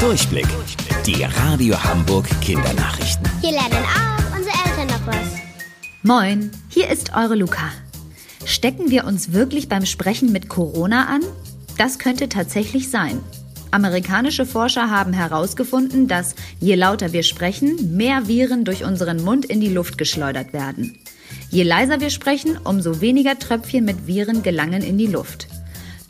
Durchblick. Die Radio Hamburg Kindernachrichten. Hier lernen auch unsere Eltern noch was. Moin, hier ist eure Luca. Stecken wir uns wirklich beim Sprechen mit Corona an? Das könnte tatsächlich sein. Amerikanische Forscher haben herausgefunden, dass je lauter wir sprechen, mehr Viren durch unseren Mund in die Luft geschleudert werden. Je leiser wir sprechen, umso weniger Tröpfchen mit Viren gelangen in die Luft.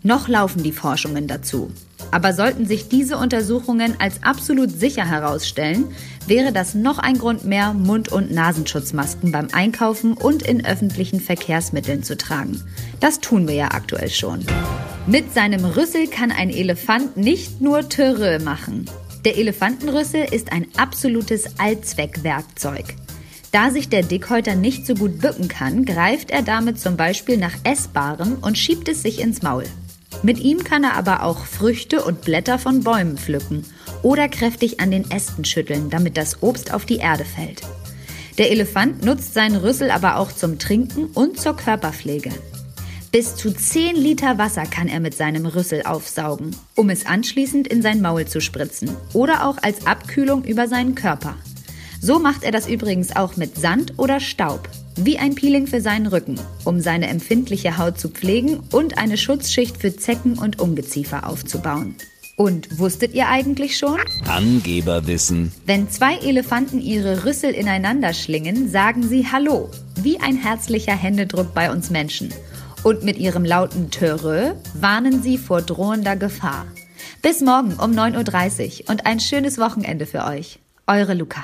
Noch laufen die Forschungen dazu. Aber sollten sich diese Untersuchungen als absolut sicher herausstellen, wäre das noch ein Grund mehr, Mund- und Nasenschutzmasken beim Einkaufen und in öffentlichen Verkehrsmitteln zu tragen. Das tun wir ja aktuell schon. Mit seinem Rüssel kann ein Elefant nicht nur Töre machen. Der Elefantenrüssel ist ein absolutes Allzweckwerkzeug. Da sich der Dickhäuter nicht so gut bücken kann, greift er damit zum Beispiel nach Essbarem und schiebt es sich ins Maul. Mit ihm kann er aber auch Früchte und Blätter von Bäumen pflücken oder kräftig an den Ästen schütteln, damit das Obst auf die Erde fällt. Der Elefant nutzt seinen Rüssel aber auch zum Trinken und zur Körperpflege. Bis zu 10 Liter Wasser kann er mit seinem Rüssel aufsaugen, um es anschließend in sein Maul zu spritzen oder auch als Abkühlung über seinen Körper. So macht er das übrigens auch mit Sand oder Staub, wie ein Peeling für seinen Rücken, um seine empfindliche Haut zu pflegen und eine Schutzschicht für Zecken und Ungeziefer aufzubauen. Und wusstet ihr eigentlich schon? Angeberwissen. Wenn zwei Elefanten ihre Rüssel ineinander schlingen, sagen sie Hallo, wie ein herzlicher Händedruck bei uns Menschen. Und mit ihrem lauten Töre warnen sie vor drohender Gefahr. Bis morgen um 9.30 Uhr und ein schönes Wochenende für euch. Eure Luca.